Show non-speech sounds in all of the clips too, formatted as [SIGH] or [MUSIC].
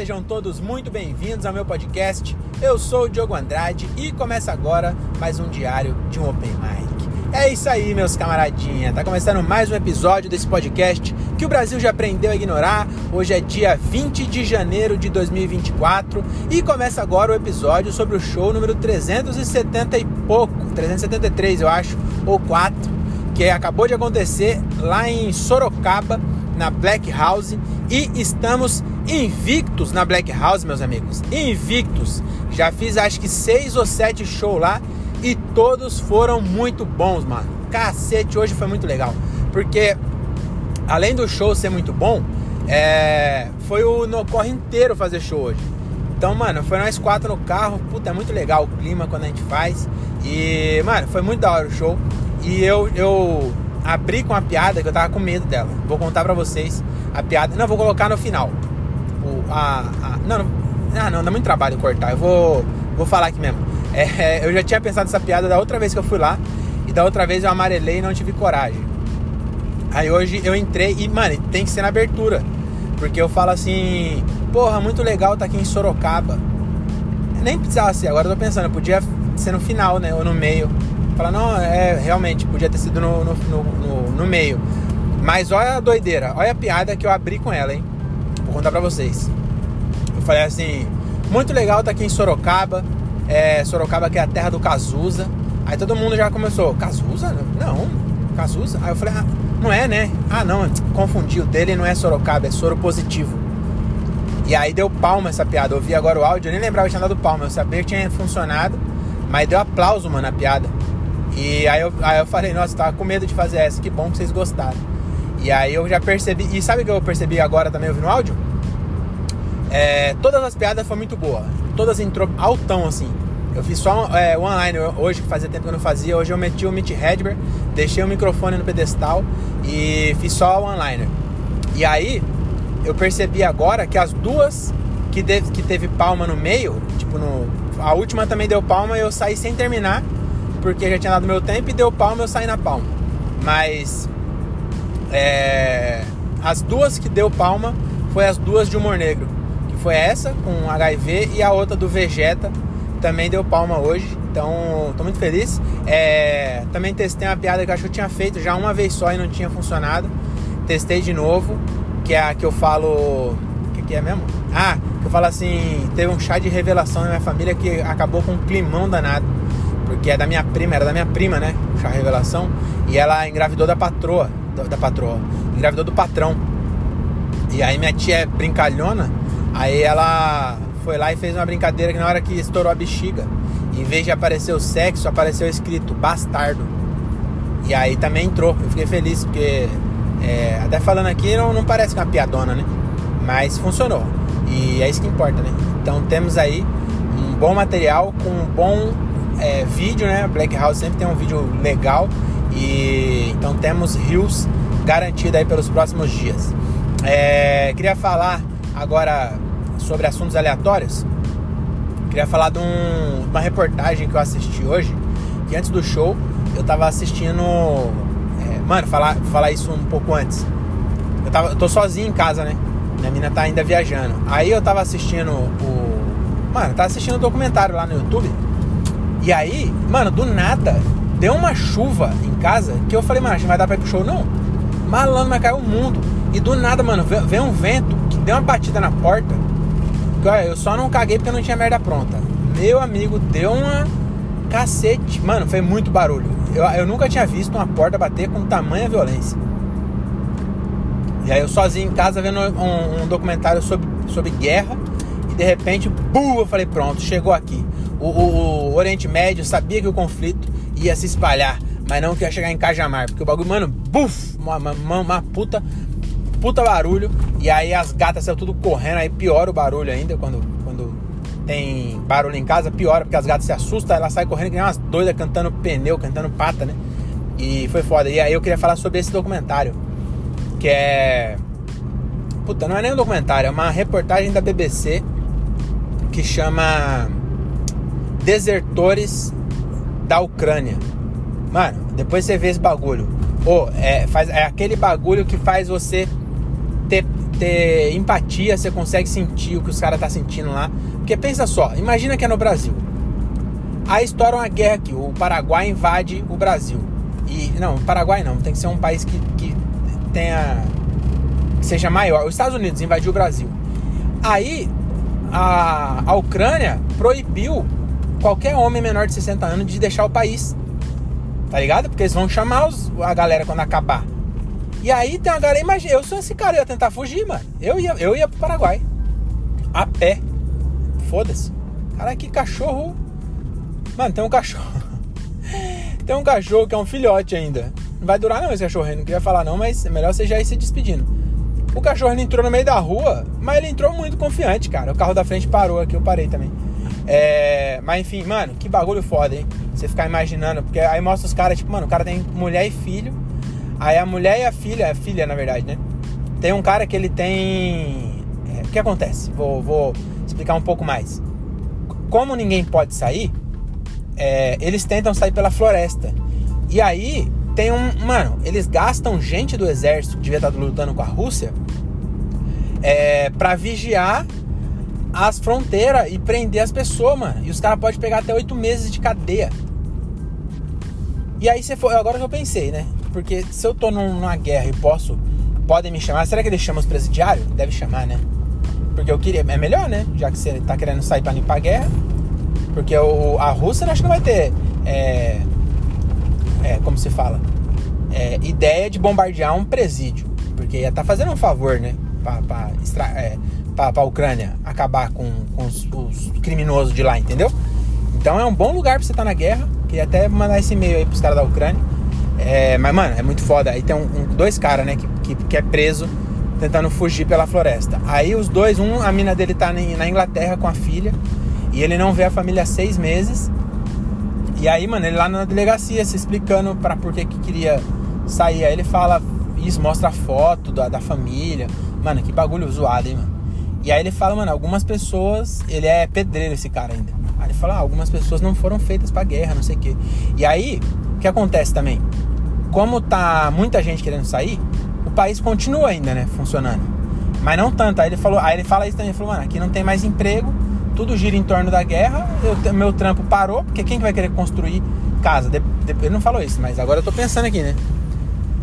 sejam todos muito bem-vindos ao meu podcast. Eu sou o Diogo Andrade e começa agora mais um diário de um Open Mic. É isso aí, meus camaradinha. Tá começando mais um episódio desse podcast que o Brasil já aprendeu a ignorar. Hoje é dia 20 de janeiro de 2024 e começa agora o episódio sobre o show número 370 e pouco, 373 eu acho, ou 4, que acabou de acontecer lá em Sorocaba, na Black House e estamos invictos na Black House, meus amigos. Invictos. Já fiz acho que seis ou sete shows lá e todos foram muito bons, mano. Cacete, hoje foi muito legal. Porque além do show ser muito bom, é... foi o no corre inteiro fazer show hoje. Então, mano, foi nós quatro no carro. Puta, é muito legal o clima quando a gente faz. E, mano, foi muito da hora o show. E eu, eu abri com uma piada que eu tava com medo dela. Vou contar pra vocês a piada. Não, vou colocar no final. O, a, a, não, não, ah, não, dá muito trabalho cortar. Eu vou, vou falar aqui mesmo. É, eu já tinha pensado essa piada da outra vez que eu fui lá. E da outra vez eu amarelei e não tive coragem. Aí hoje eu entrei e, mano, tem que ser na abertura. Porque eu falo assim, porra, muito legal tá aqui em Sorocaba. Nem precisava ser, agora eu tô pensando, podia ser no final, né? Ou no meio. Fala, não, é realmente, podia ter sido no, no, no, no, meio. Mas olha a doideira, olha a piada que eu abri com ela, hein? Vou contar pra vocês. Eu falei assim, muito legal tá aqui em Sorocaba. É, Sorocaba que é a terra do Cazuza. Aí todo mundo já começou, Cazuza? Não, Cazuza? Aí eu falei, ah, não é, né? Ah, não, confundi, o dele não é Sorocaba, é soro positivo. E aí deu palma essa piada. Eu vi agora o áudio, eu nem lembrava que tinha dado palma. Eu sabia que tinha funcionado, mas deu aplauso, mano, na piada. E aí eu, aí eu falei, nossa, tava com medo de fazer essa, que bom que vocês gostaram. E aí eu já percebi, e sabe o que eu percebi agora também ouvindo o áudio? É, todas as piadas foram muito boas, todas entrou altão assim. Eu fiz só é, online hoje, que fazia tempo que eu não fazia. Hoje eu meti o Meet Headber, deixei o microfone no pedestal e fiz só online. E aí eu percebi agora que as duas que, deve, que teve palma no meio, tipo, no, a última também deu palma e eu saí sem terminar porque já tinha dado meu tempo e deu palma, eu saí na palma. Mas é, as duas que deu palma foi as duas de humor negro, que foi essa com HIV e a outra do Vegeta também deu palma hoje. Então, tô muito feliz. É, também testei uma piada que eu acho que eu tinha feito já uma vez só e não tinha funcionado. Testei de novo, que é a que eu falo. O que, que é mesmo? Ah, que eu falo assim: teve um chá de revelação na minha família que acabou com um climão danado porque é da minha prima, era da minha prima, né? Chá Revelação. E ela engravidou da patroa, da, da patroa, engravidou do patrão. E aí minha tia é brincalhona, aí ela foi lá e fez uma brincadeira que na hora que estourou a bexiga, em vez de aparecer o sexo, apareceu escrito bastardo. E aí também entrou, eu fiquei feliz, porque é, até falando aqui não, não parece uma piadona, né? Mas funcionou. E é isso que importa, né? Então temos aí um bom material com um bom é, vídeo, né? Black House sempre tem um vídeo legal e então temos rios garantido aí pelos próximos dias. É, queria falar agora sobre assuntos aleatórios. Queria falar de um, uma reportagem que eu assisti hoje, que antes do show eu tava assistindo. É, mano, falar, falar isso um pouco antes. Eu, tava, eu tô sozinho em casa, né? Minha mina tá ainda viajando. Aí eu tava assistindo o. Mano, tava assistindo um documentário lá no YouTube e aí, mano, do nada, deu uma chuva em casa que eu falei, mano, vai dar pra ir pro show? Não. Malandro, mas caiu o mundo. E do nada, mano, veio um vento que deu uma batida na porta. Que, olha, eu só não caguei porque não tinha merda pronta. Meu amigo, deu uma cacete. Mano, foi muito barulho. Eu, eu nunca tinha visto uma porta bater com tamanha violência. E aí eu sozinho em casa vendo um, um documentário sobre, sobre guerra. E de repente, bum, eu falei, pronto, chegou aqui o, o, o, Oriente Médio sabia que o conflito ia se espalhar, mas não que ia chegar em Cajamar, porque o bagulho, mano, buf, uma, uma, uma puta, puta barulho, e aí as gatas saiu tudo correndo, aí piora o barulho ainda, quando, quando tem barulho em casa, piora, porque as gatas se assustam, elas saem correndo que nem umas doidas, cantando pneu, cantando pata, né? E foi foda. E aí eu queria falar sobre esse documentário, que é... Puta, não é nem um documentário, é uma reportagem da BBC que chama desertores da Ucrânia. Mano, depois você vê esse bagulho. oh, é, faz, é aquele bagulho que faz você ter ter empatia, você consegue sentir o que os caras tá sentindo lá. Porque pensa só, imagina que é no Brasil. Aí estoura uma guerra aqui, o Paraguai invade o Brasil. E não, o Paraguai não, tem que ser um país que, que tenha que seja maior. Os Estados Unidos invadiu o Brasil. Aí a, a Ucrânia proibiu qualquer homem menor de 60 anos de deixar o país. Tá ligado? Porque eles vão chamar os, a galera quando acabar. E aí tem uma galera, imagina, eu sou esse cara, eu ia tentar fugir, mano. Eu ia, eu ia pro Paraguai. A pé. Foda-se. Cara, que cachorro. Mano, tem um cachorro. [LAUGHS] tem um cachorro que é um filhote ainda. Não vai durar não esse cachorro aí, não queria falar não, mas é melhor você já ir se despedindo. O cachorro entrou no meio da rua, mas ele entrou muito confiante, cara. O carro da frente parou aqui, eu parei também. É, mas enfim, mano, que bagulho foda, hein? Você ficar imaginando, porque aí mostra os caras, tipo, mano, o cara tem mulher e filho. Aí a mulher e a filha, a filha na verdade, né? Tem um cara que ele tem. É, o que acontece? Vou, vou explicar um pouco mais. Como ninguém pode sair, é, eles tentam sair pela floresta. E aí tem um. Mano, eles gastam gente do exército que devia estar lutando com a Rússia é, pra vigiar as fronteiras e prender as pessoas, mano. E os caras podem pegar até oito meses de cadeia. E aí você for. Agora que eu pensei, né? Porque se eu tô numa guerra e posso. Podem me chamar. Será que eles chamam os presidiários? Deve chamar, né? Porque eu queria. É melhor, né? Já que você tá querendo sair pra limpar a guerra. Porque o, a Rússia acho que não vai ter. É, é, como se fala? É, ideia de bombardear um presídio. Porque ia tá fazendo um favor, né? Pra, pra, extra, é, pra, pra Ucrânia acabar com, com os, os, criminosos de lá, entendeu? Então é um bom lugar pra você estar tá na guerra. Queria até mandar esse e-mail aí pros caras da Ucrânia. É, mas, mano, é muito foda. Aí tem um, um, dois caras, né, que, que, que, é preso tentando fugir pela floresta. Aí os dois, um, a mina dele tá na Inglaterra com a filha e ele não vê a família há seis meses. E aí, mano, ele lá na delegacia se explicando para por que que queria sair. Aí ele fala isso, mostra a foto da, da família. Mano, que bagulho zoado, hein, mano. E aí ele fala, mano, algumas pessoas. Ele é pedreiro, esse cara ainda. Aí ele fala, ah, algumas pessoas não foram feitas pra guerra, não sei o quê. E aí, o que acontece também? como tá muita gente querendo sair, o país continua ainda, né, funcionando. Mas não tanto. Aí ele falou, aí ele fala isso também, ele falou, mano, aqui não tem mais emprego, tudo gira em torno da guerra, eu, meu trampo parou, porque quem que vai querer construir casa? Ele não falou isso, mas agora eu tô pensando aqui, né?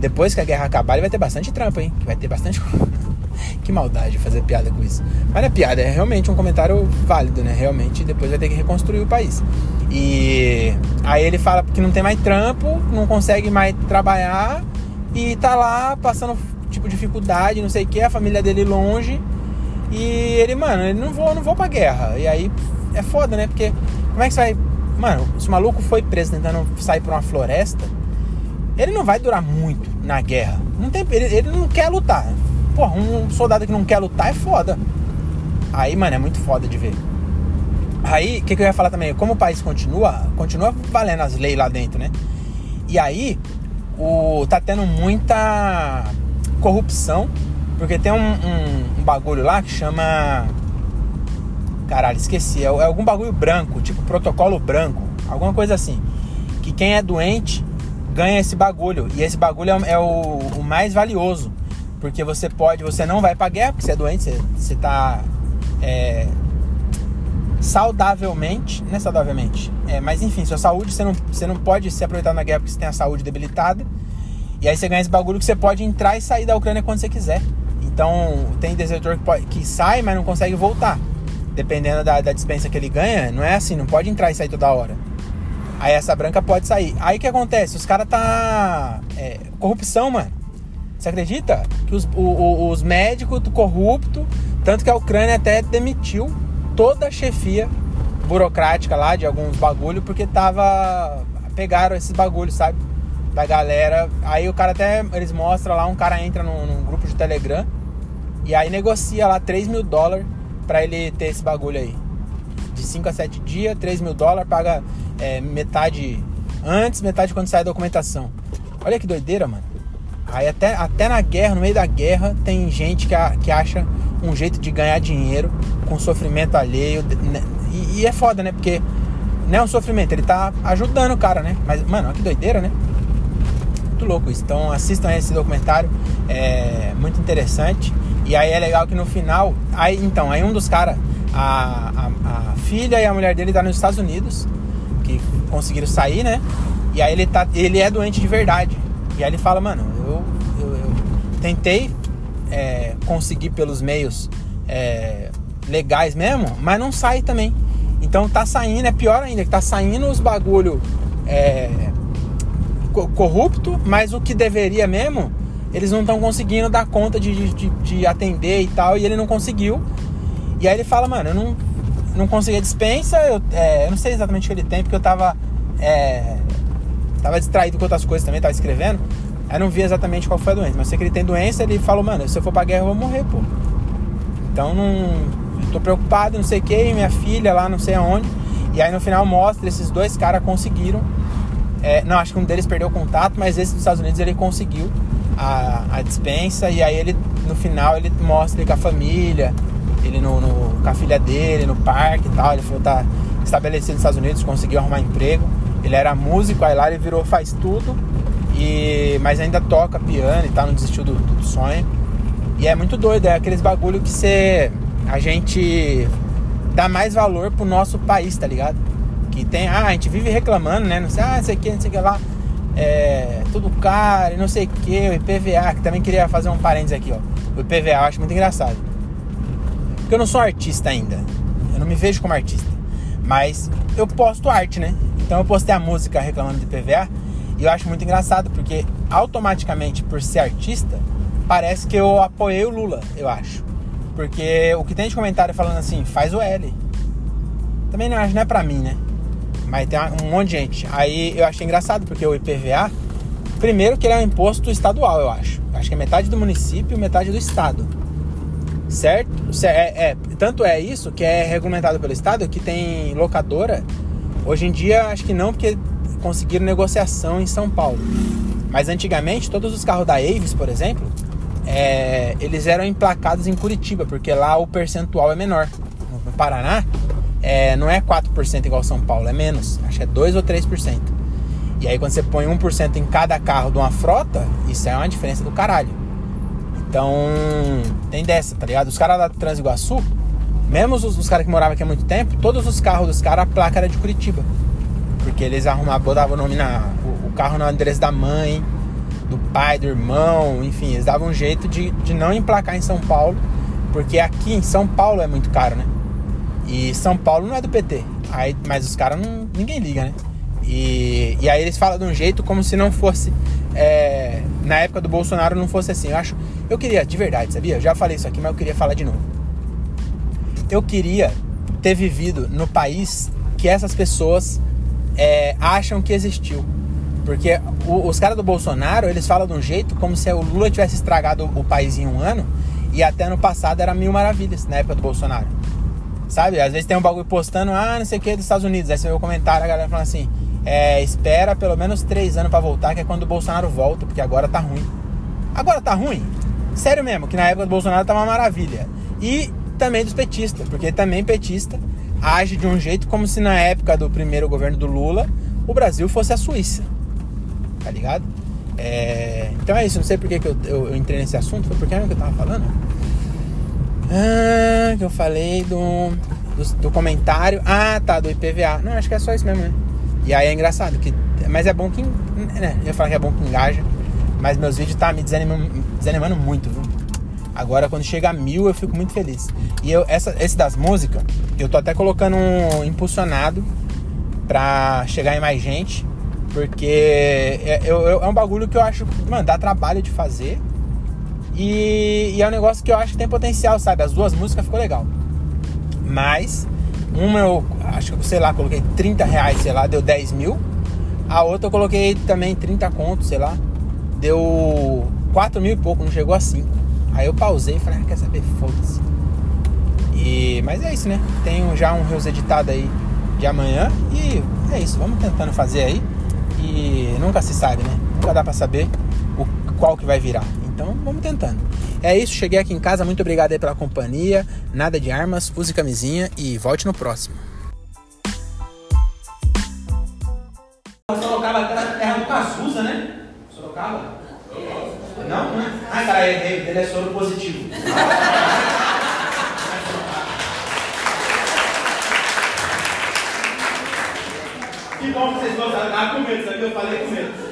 Depois que a guerra acabar, ele vai ter bastante trampo, hein? Vai ter bastante. Que maldade fazer piada com isso. Mas não é piada, é realmente um comentário válido, né? Realmente depois vai ter que reconstruir o país. E aí ele fala que não tem mais trampo, não consegue mais trabalhar e tá lá passando tipo dificuldade, não sei o que, a família dele longe. E ele, mano, ele não vou, não vou pra guerra. E aí é foda, né? Porque como é que você vai. Mano, se o maluco foi preso tentando sair pra uma floresta, ele não vai durar muito na guerra. Não tem, ele, ele não quer lutar. Porra, um soldado que não quer lutar é foda. Aí, mano, é muito foda de ver. Aí, o que, que, eu ia falar também? Como o país continua, continua valendo as leis lá dentro, né? E aí, o, tá tendo muita corrupção, porque tem um, um, um bagulho lá que chama. Caralho, esqueci. É, é, algum bagulho branco, tipo protocolo branco, alguma coisa assim. Que quem é doente ganha esse bagulho. E esse bagulho é, é o, o, mais valioso. Porque você pode, você não vai pra guerra, porque você é doente, você, você tá. É, saudavelmente, não é saudavelmente, é, mas enfim, sua saúde, você não, você não pode se aproveitar na guerra porque você tem a saúde debilitada. E aí você ganha esse bagulho que você pode entrar e sair da Ucrânia quando você quiser. Então tem desertor que, pode, que sai, mas não consegue voltar. Dependendo da, da dispensa que ele ganha, não é assim, não pode entrar e sair toda hora. Aí essa branca pode sair. Aí o que acontece? Os caras tá. É, corrupção, mano. Você acredita? Que os, o, os médicos corruptos, tanto que a Ucrânia até demitiu toda a chefia burocrática lá de alguns bagulho, porque tava. Pegaram esses bagulhos, sabe? Da galera. Aí o cara até. Eles mostram lá, um cara entra num, num grupo de Telegram e aí negocia lá 3 mil dólares pra ele ter esse bagulho aí. De 5 a 7 dias, 3 mil dólares, paga é, metade antes, metade quando sai a documentação. Olha que doideira, mano. Aí até, até na guerra, no meio da guerra, tem gente que, a, que acha um jeito de ganhar dinheiro com sofrimento alheio. Né? E, e, é foda, né? Porque não é um sofrimento, ele tá ajudando o cara, né? Mas, mano, olha que doideira, né? Muito louco isso. Então assistam esse documentário, é muito interessante. E aí é legal que no final, aí então, aí um dos caras, a, a, a, filha e a mulher dele tá nos Estados Unidos, que conseguiram sair, né? E aí ele tá, ele é doente de verdade. E aí ele fala, mano, eu, eu, eu tentei é, conseguir pelos meios é, legais mesmo, mas não sai também. Então tá saindo, é pior ainda, que tá saindo os bagulho é, corrupto, mas o que deveria mesmo, eles não estão conseguindo dar conta de, de, de, atender e tal, e ele não conseguiu. E aí ele fala, mano, eu não, não consegui a dispensa, eu, é, eu não sei exatamente o que ele tem, porque eu tava, é, tava distraído com outras coisas também, tava escrevendo, aí não vi exatamente qual foi a doença, mas sei que ele tem doença, ele falou, mano, se eu for pra guerra eu vou morrer, pô. Então não tô preocupado, não sei o que, minha filha lá, não sei aonde. E aí no final mostra, esses dois caras conseguiram. É, não, acho que um deles perdeu o contato, mas esse dos Estados Unidos ele conseguiu a, a dispensa. E aí ele, no final, ele mostra ele com a família, ele no, no, com a filha dele, no parque e tal. Ele falou tá estabelecido nos Estados Unidos, conseguiu arrumar emprego. Ele era músico, aí lá ele virou, faz tudo. E, mas ainda toca piano e tal, não desistiu do, do sonho. E é muito doido, é aqueles bagulho que você a gente dá mais valor pro nosso país, tá ligado? Que tem, ah, a gente vive reclamando, né? Não sei, ah, sei que, não sei o que lá. É, tudo caro, não sei o que, o IPVA, que também queria fazer um parênteses aqui, ó. O IPVA eu acho muito engraçado. Porque eu não sou artista ainda. Eu não me vejo como artista. Mas eu posto arte, né? Então eu postei a música reclamando do IPVA. E eu acho muito engraçado, porque automaticamente, por ser artista, parece que eu apoiei o Lula, eu acho. Porque o que tem de comentário falando assim, faz o L. Também não, não é pra mim, né? Mas tem um monte de gente. Aí eu achei engraçado, porque o IPVA, primeiro que ele é um imposto estadual, eu acho. Acho que é metade do município metade do estado. Certo? É, é, tanto é isso que é regulamentado pelo estado que tem locadora. Hoje em dia, acho que não, porque conseguiram negociação em São Paulo. Mas antigamente, todos os carros da Avis, por exemplo, é, eles eram emplacados em Curitiba, porque lá o percentual é menor. No Paraná, é, não é 4% igual São Paulo, é menos. Acho que é 2 ou 3%. E aí quando você põe 1% em cada carro de uma frota, isso é uma diferença do caralho. Então, tem dessa, tá ligado? Os caras da Transiguaçu, mesmo os, os caras que moravam aqui há muito tempo, todos os carros dos caras, a placa era de Curitiba. Porque eles arrumavam, botavam o nome na. O, o carro no endereço da mãe, do pai, do irmão, enfim, eles davam um jeito de, de não emplacar em São Paulo, porque aqui em São Paulo é muito caro, né? E São Paulo não é do PT, aí, mas os caras não. ninguém liga, né? E, e aí eles falam de um jeito como se não fosse. É, na época do Bolsonaro não fosse assim. Eu acho. Eu queria, de verdade, sabia? Eu já falei isso aqui, mas eu queria falar de novo. Eu queria ter vivido no país que essas pessoas é, acham que existiu. Porque o, os caras do Bolsonaro, eles falam de um jeito como se o Lula tivesse estragado o país em um ano e até no passado era mil maravilhas, na época do Bolsonaro. Sabe? Às vezes tem um bagulho postando, ah, não sei o que, dos Estados Unidos. Aí você vê o comentário, a galera falando assim, é, espera pelo menos três anos para voltar, que é quando o Bolsonaro volta, porque agora tá ruim. Agora tá ruim? Sério mesmo, que na época do Bolsonaro tava uma maravilha. E também dos petistas, porque também petista age de um jeito como se na época do primeiro governo do Lula o Brasil fosse a Suíça tá ligado? É, então é isso, não sei porque que eu, eu, eu, entrei nesse assunto, foi porque o que eu tava falando. Ah, que eu falei do, do, do, comentário. Ah, tá, do IPVA. Não, acho que é só isso mesmo, né? E aí é engraçado, que, mas é bom que. Né, eu falar que é bom que engaja, mas meus vídeos tá me desanimando, desanimando muito, viu? Agora, quando chega a mil, eu fico muito feliz. E eu, essa, esse das músicas, eu tô até colocando um impulsionado pra chegar em mais gente. Porque é, é, um bagulho que eu acho, mano, dá trabalho de fazer. E, e, é um negócio que eu acho que tem potencial, sabe? As duas músicas ficou legal. Mas, uma eu acho que, sei lá, coloquei 30 reais, sei lá, deu 10 mil. A outra eu coloquei também 30 contos, sei lá. Deu 4 mil e pouco, não chegou a 5. Aí eu pausei e falei, ah, quer saber? Foda-se. E, mas é isso, né? Tenho já um Reels editado aí de amanhã. E é isso, vamos tentando fazer aí. E nunca se sabe, né? Nunca dá para saber o, qual que vai virar. Então vamos tentando. É isso, cheguei aqui em casa. Muito obrigado aí pela companhia. Nada de armas, use camisinha e volte no próximo. Sorocaba é terra do Cazuza, né? Sorocaba? Não? Não? Cara, errei. Ele é soro positivo. Que bom que vocês gostaram. Ah, com medo, sabia? Eu falei com medo.